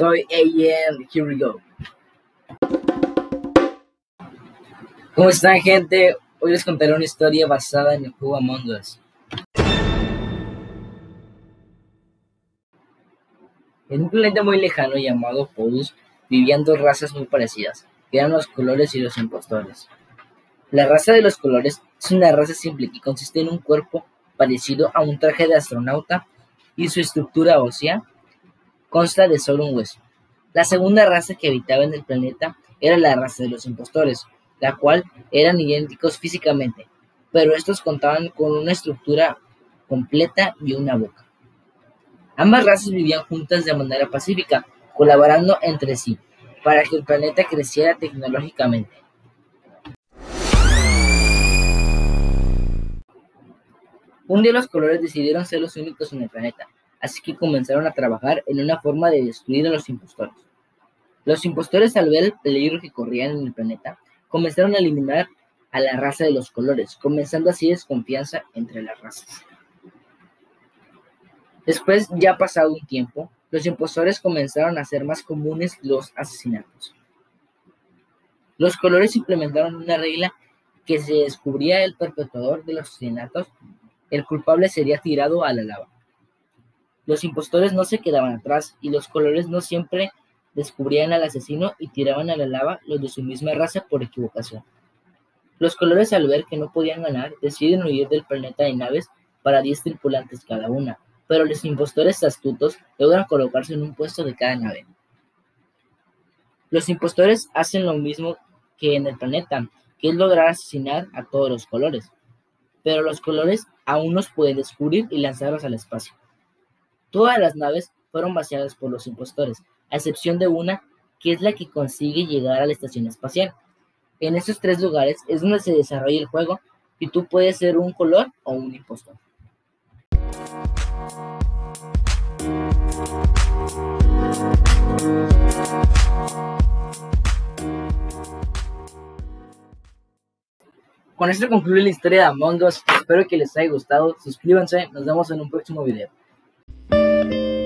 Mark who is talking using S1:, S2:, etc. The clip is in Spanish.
S1: Soy AN, here we go. ¿Cómo están, gente? Hoy les contaré una historia basada en el juego Among Us. En un planeta muy lejano llamado Podus vivían dos razas muy parecidas, que eran los colores y los impostores. La raza de los colores es una raza simple que consiste en un cuerpo parecido a un traje de astronauta y su estructura ósea consta de solo un hueso. La segunda raza que habitaba en el planeta era la raza de los impostores, la cual eran idénticos físicamente, pero estos contaban con una estructura completa y una boca. Ambas razas vivían juntas de manera pacífica, colaborando entre sí, para que el planeta creciera tecnológicamente. Un día los colores decidieron ser los únicos en el planeta, así que comenzaron a trabajar en una forma de destruir a los impostores. Los impostores al ver el peligro que corrían en el planeta, comenzaron a eliminar a la raza de los colores, comenzando así desconfianza entre las razas. Después, ya pasado un tiempo, los impostores comenzaron a ser más comunes los asesinatos. Los colores implementaron una regla que se descubría el perpetuador de los asesinatos el culpable sería tirado a la lava. Los impostores no se quedaban atrás y los colores no siempre descubrían al asesino y tiraban a la lava los de su misma raza por equivocación. Los colores al ver que no podían ganar deciden huir del planeta de naves para 10 tripulantes cada una, pero los impostores astutos logran colocarse en un puesto de cada nave. Los impostores hacen lo mismo que en el planeta, que es lograr asesinar a todos los colores pero los colores aún nos pueden descubrir y lanzarlos al espacio. Todas las naves fueron vaciadas por los impostores, a excepción de una que es la que consigue llegar a la estación espacial. En esos tres lugares es donde se desarrolla el juego y tú puedes ser un color o un impostor. Con esto concluye la historia de Among Us. Espero que les haya gustado. Suscríbanse. Nos vemos en un próximo video. thank you